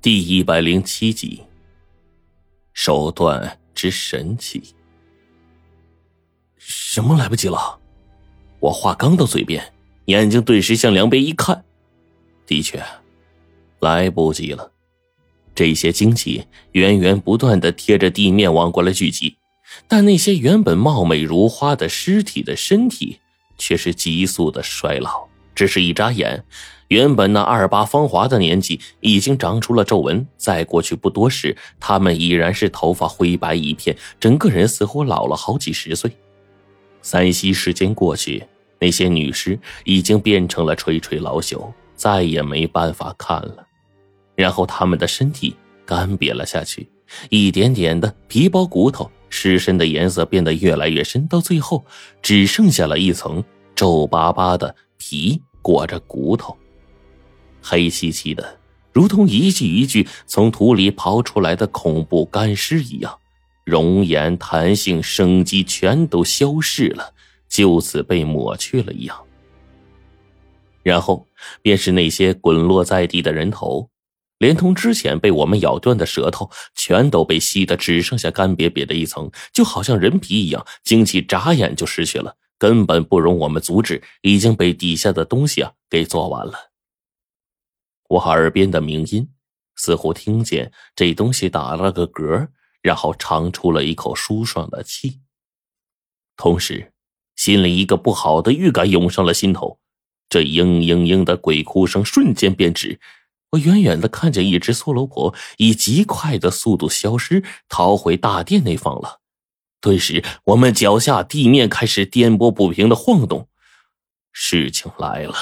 第一百零七集，手段之神奇。什么来不及了？我话刚到嘴边，眼睛顿时向两边一看，的确，来不及了。这些精气源源不断的贴着地面往过来聚集，但那些原本貌美如花的尸体的身体却是急速的衰老。只是一眨眼。原本那二八芳华的年纪已经长出了皱纹，再过去不多时，他们已然是头发灰白一片，整个人似乎老了好几十岁。三息时间过去，那些女尸已经变成了垂垂老朽，再也没办法看了。然后他们的身体干瘪了下去，一点点的皮包骨头，尸身的颜色变得越来越深，到最后只剩下了一层皱巴巴的皮裹着骨头。黑漆漆的，如同一具一具从土里刨出来的恐怖干尸一样，容颜、弹性、生机全都消逝了，就此被抹去了一样。然后便是那些滚落在地的人头，连同之前被我们咬断的舌头，全都被吸的只剩下干瘪瘪的一层，就好像人皮一样，精气眨眼就失去了，根本不容我们阻止，已经被底下的东西啊给做完了。我耳边的鸣音，似乎听见这东西打了个嗝，然后长出了一口舒爽的气。同时，心里一个不好的预感涌上了心头。这嘤嘤嘤的鬼哭声瞬间变止，我远远的看见一只梭罗婆以极快的速度消失，逃回大殿内方了。顿时，我们脚下地面开始颠簸不平的晃动。事情来了。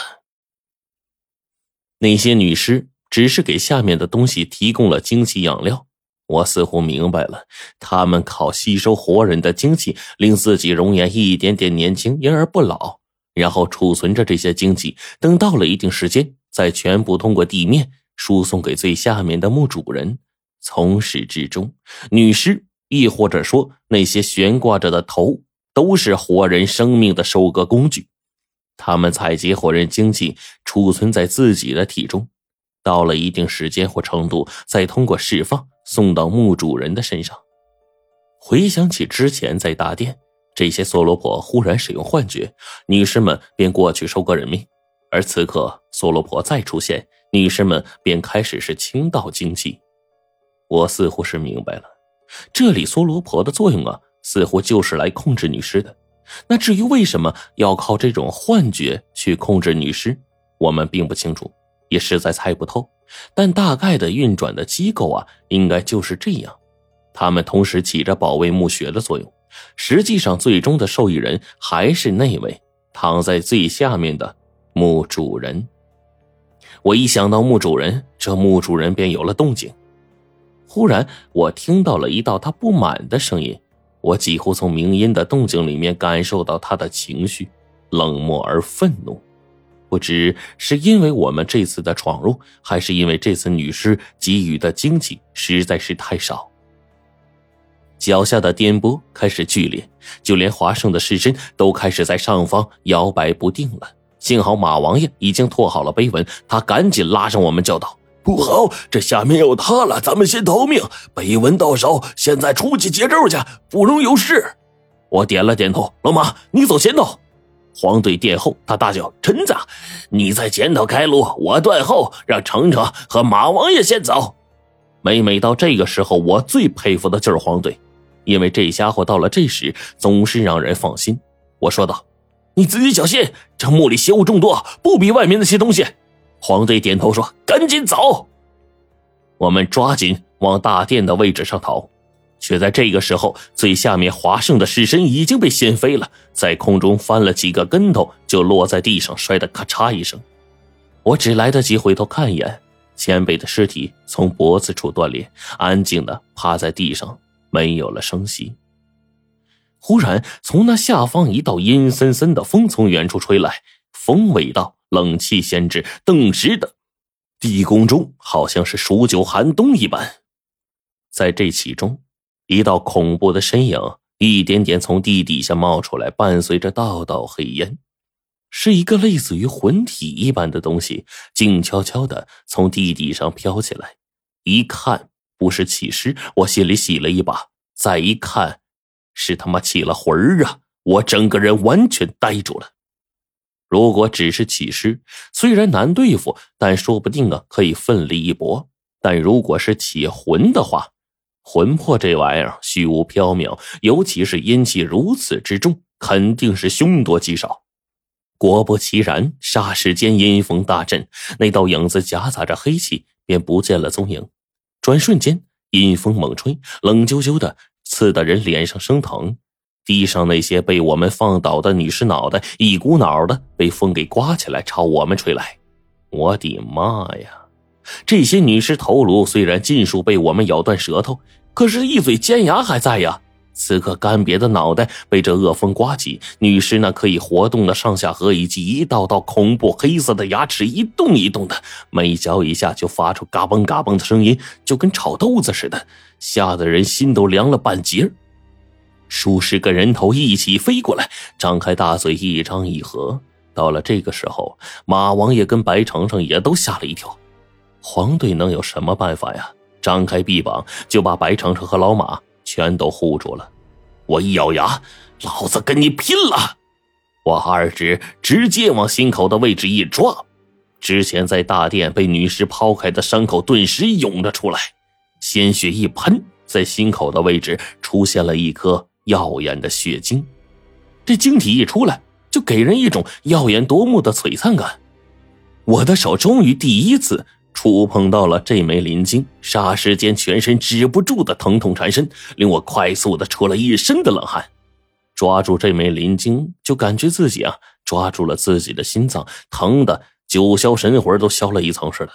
那些女尸只是给下面的东西提供了精气养料，我似乎明白了，他们靠吸收活人的精气，令自己容颜一点点年轻，因而不老，然后储存着这些精气，等到了一定时间，再全部通过地面输送给最下面的墓主人。从始至终，女尸亦或者说那些悬挂着的头，都是活人生命的收割工具。他们采集活人精气，储存在自己的体中，到了一定时间或程度，再通过释放送到墓主人的身上。回想起之前在大殿，这些梭罗婆忽然使用幻觉，女士们便过去收割人命；而此刻梭罗婆再出现，女士们便开始是倾倒精气。我似乎是明白了，这里梭罗婆的作用啊，似乎就是来控制女尸的。那至于为什么要靠这种幻觉去控制女尸，我们并不清楚，也实在猜不透。但大概的运转的机构啊，应该就是这样。他们同时起着保卫墓穴的作用。实际上，最终的受益人还是那位躺在最下面的墓主人。我一想到墓主人，这墓主人便有了动静。忽然，我听到了一道他不满的声音。我几乎从鸣音的动静里面感受到他的情绪，冷漠而愤怒。不知是因为我们这次的闯入，还是因为这次女尸给予的惊喜实在是太少。脚下的颠簸开始剧烈，就连华盛的尸身都开始在上方摇摆不定了。幸好马王爷已经拓好了碑文，他赶紧拉上我们，叫道。不好，这下面要塌了，咱们先逃命。碑文到手，现在出去接咒去，不容有事。我点了点头，老马，你走前头。黄队殿后，他大叫：“陈子，你在前头开路，我断后，让程程和马王爷先走。”每每到这个时候，我最佩服的就是黄队，因为这家伙到了这时总是让人放心。我说道：“你自己小心，这墓里邪物众多，不比外面那些东西。”黄队点头说：“赶紧走！”我们抓紧往大殿的位置上逃，却在这个时候，最下面华胜的尸身已经被掀飞了，在空中翻了几个跟头，就落在地上，摔得咔嚓一声。我只来得及回头看一眼，前辈的尸体从脖子处断裂，安静的趴在地上，没有了声息。忽然，从那下方一道阴森森的风从远处吹来，风味道。冷气先至，顿时的地宫中好像是数九寒冬一般。在这其中，一道恐怖的身影一点点从地底下冒出来，伴随着道道黑烟，是一个类似于魂体一般的东西，静悄悄的从地底上飘起来，一看不是起尸，我心里喜了一把；再一看，是他妈起了魂儿啊！我整个人完全呆住了。如果只是起尸，虽然难对付，但说不定啊可以奋力一搏；但如果是起魂的话，魂魄这玩意儿虚无缥缈，尤其是阴气如此之重，肯定是凶多吉少。果不其然，霎时间阴风大震，那道影子夹杂着黑气，便不见了踪影。转瞬间，阴风猛吹，冷啾啾的，刺得人脸上生疼。地上那些被我们放倒的女尸脑袋，一股脑的被风给刮起来，朝我们吹来。我的妈呀！这些女尸头颅虽然尽数被我们咬断舌头，可是，一嘴尖牙还在呀。此刻干瘪的脑袋被这恶风刮起，女尸那可以活动的上下颌以及一道道恐怖黑色的牙齿一动一动的，每嚼一下就发出嘎嘣嘎嘣的声音，就跟炒豆子似的，吓得人心都凉了半截数十个人头一起飞过来，张开大嘴一张一合。到了这个时候，马王爷跟白程程也都吓了一跳。黄队能有什么办法呀？张开臂膀就把白程程和老马。全都护住了，我一咬牙，老子跟你拼了！我二指直接往心口的位置一抓，之前在大殿被女尸抛开的伤口顿时涌了出来，鲜血一喷，在心口的位置出现了一颗耀眼的血晶。这晶体一出来，就给人一种耀眼夺目的璀璨感。我的手终于第一次。触碰到了这枚灵晶，霎时间全身止不住的疼痛缠身，令我快速的出了一身的冷汗。抓住这枚灵晶，就感觉自己啊抓住了自己的心脏，疼的九霄神魂都消了一层似的。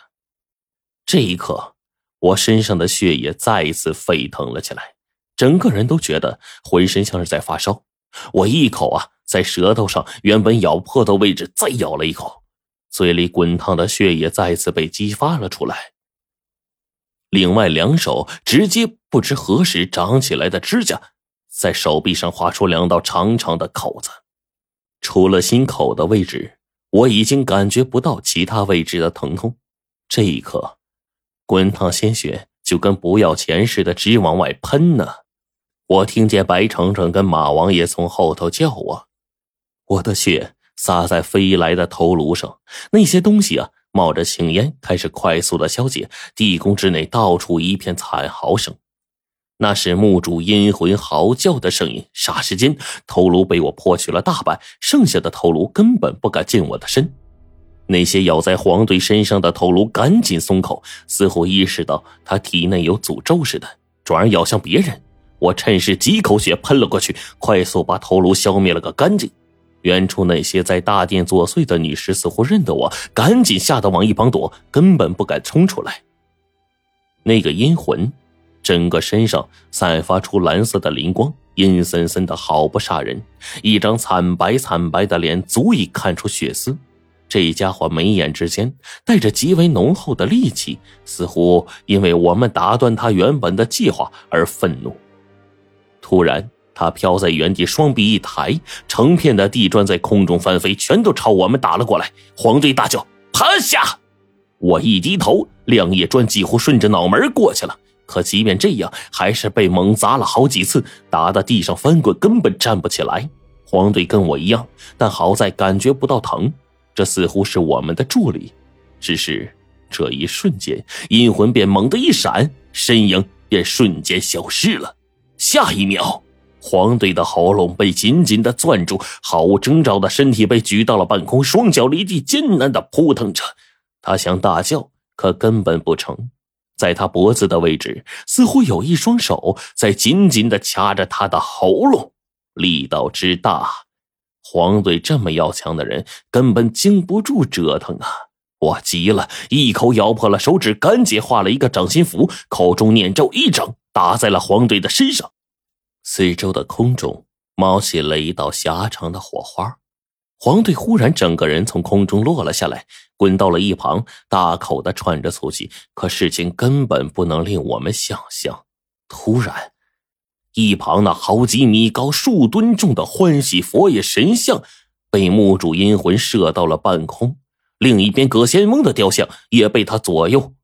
这一刻，我身上的血液再一次沸腾了起来，整个人都觉得浑身像是在发烧。我一口啊，在舌头上原本咬破的位置再咬了一口。嘴里滚烫的血液再次被激发了出来。另外两手直接不知何时长起来的指甲，在手臂上划出两道长长的口子。除了心口的位置，我已经感觉不到其他位置的疼痛。这一刻，滚烫鲜血就跟不要钱似的直往外喷呢。我听见白程程跟马王爷从后头叫我，我的血。洒在飞来的头颅上，那些东西啊，冒着青烟，开始快速的消解。地宫之内到处一片惨嚎声，那是墓主阴魂嚎叫的声音。霎时间，头颅被我破去了大半，剩下的头颅根本不敢近我的身。那些咬在黄队身上的头颅赶紧松口，似乎意识到他体内有诅咒似的，转而咬向别人。我趁势几口血喷了过去，快速把头颅消灭了个干净。远处那些在大殿作祟的女尸似乎认得我，赶紧吓得往一旁躲，根本不敢冲出来。那个阴魂，整个身上散发出蓝色的灵光，阴森森的，好不煞人。一张惨白惨白的脸，足以看出血丝。这家伙眉眼之间带着极为浓厚的戾气，似乎因为我们打断他原本的计划而愤怒。突然。他飘在原地，双臂一抬，成片的地砖在空中翻飞，全都朝我们打了过来。黄队大叫：“趴下！”我一低头，两叶砖几乎顺着脑门过去了。可即便这样，还是被猛砸了好几次，打的地上翻滚，根本站不起来。黄队跟我一样，但好在感觉不到疼。这似乎是我们的助力。只是这一瞬间，阴魂便猛地一闪，身影便瞬间消失了。下一秒。黄队的喉咙被紧紧的攥住，毫无征兆的身体被举到了半空，双脚离地，艰难的扑腾着。他想大叫，可根本不成。在他脖子的位置，似乎有一双手在紧紧的掐着他的喉咙，力道之大，黄队这么要强的人根本经不住折腾啊！我急了，一口咬破了手指，赶紧画了一个掌心符，口中念咒，一整打在了黄队的身上。四周的空中冒起了一道狭长的火花，黄队忽然整个人从空中落了下来，滚到了一旁，大口的喘着粗气。可事情根本不能令我们想象。突然，一旁那好几米高、数吨重的欢喜佛爷神像被墓主阴魂射到了半空，另一边葛仙翁的雕像也被他左右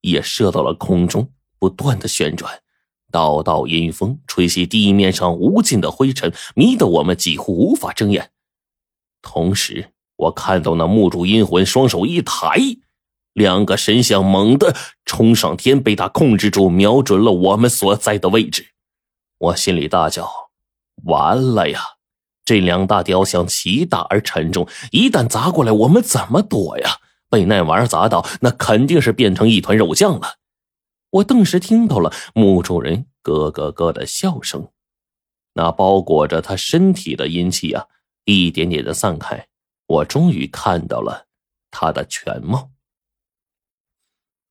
也射到了空中，不断的旋转，道道阴风吹袭地面上无尽的灰尘，迷得我们几乎无法睁眼。同时，我看到那木主阴魂双手一抬，两个神像猛地冲上天，被他控制住，瞄准了我们所在的位置。我心里大叫：“完了呀！这两大雕像奇大而沉重，一旦砸过来，我们怎么躲呀？被那玩意儿砸到，那肯定是变成一团肉酱了。”我顿时听到了墓主人咯咯咯的笑声，那包裹着他身体的阴气啊！一点点的散开，我终于看到了他的全貌。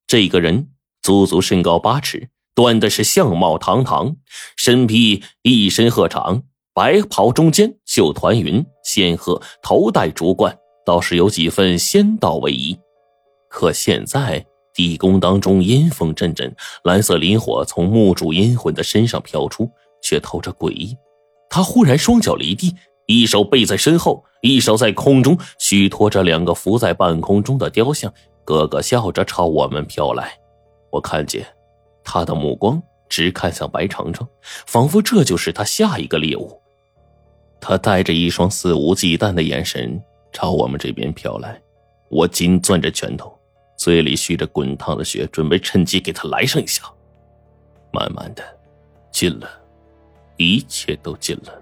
这个人足足身高八尺，端的是相貌堂堂，身披一身鹤氅，白袍中间绣团云，仙鹤头戴竹冠，倒是有几分仙道威仪。可现在地宫当中阴风阵阵，蓝色磷火从墓主阴魂的身上飘出，却透着诡异。他忽然双脚离地。一手背在身后，一手在空中虚托着两个浮在半空中的雕像，咯咯笑着朝我们飘来。我看见他的目光直看向白程程，仿佛这就是他下一个猎物。他带着一双肆无忌惮的眼神朝我们这边飘来。我紧攥着拳头，嘴里蓄着滚烫的血，准备趁机给他来上一下。慢慢的，近了，一切都近了。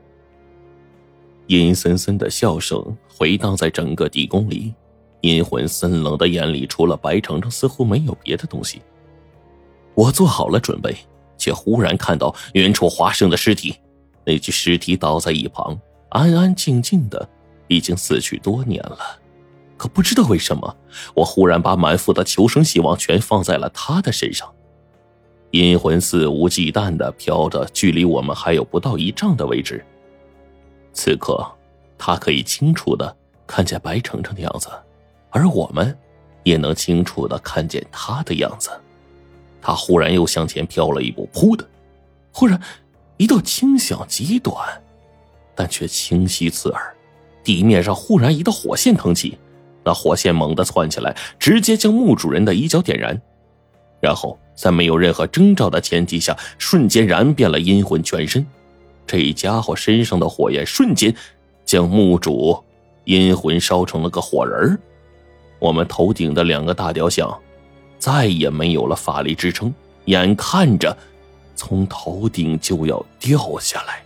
阴森森的笑声回荡在整个地宫里，阴魂森冷的眼里除了白程程，似乎没有别的东西。我做好了准备，却忽然看到远处华生的尸体。那具尸体倒在一旁，安安静静的，已经死去多年了。可不知道为什么，我忽然把满腹的求生希望全放在了他的身上。阴魂肆无忌惮的飘着，距离我们还有不到一丈的位置。此刻，他可以清楚的看见白程程的样子，而我们也能清楚的看见他的样子。他忽然又向前飘了一步，噗的，忽然一道轻响极短，但却清晰刺耳。地面上忽然一道火线腾起，那火线猛地窜起来，直接将墓主人的衣角点燃，然后在没有任何征兆的前提下，瞬间燃遍了阴魂全身。这家伙身上的火焰瞬间将墓主阴魂烧成了个火人。我们头顶的两个大雕像再也没有了法力支撑，眼看着从头顶就要掉下来。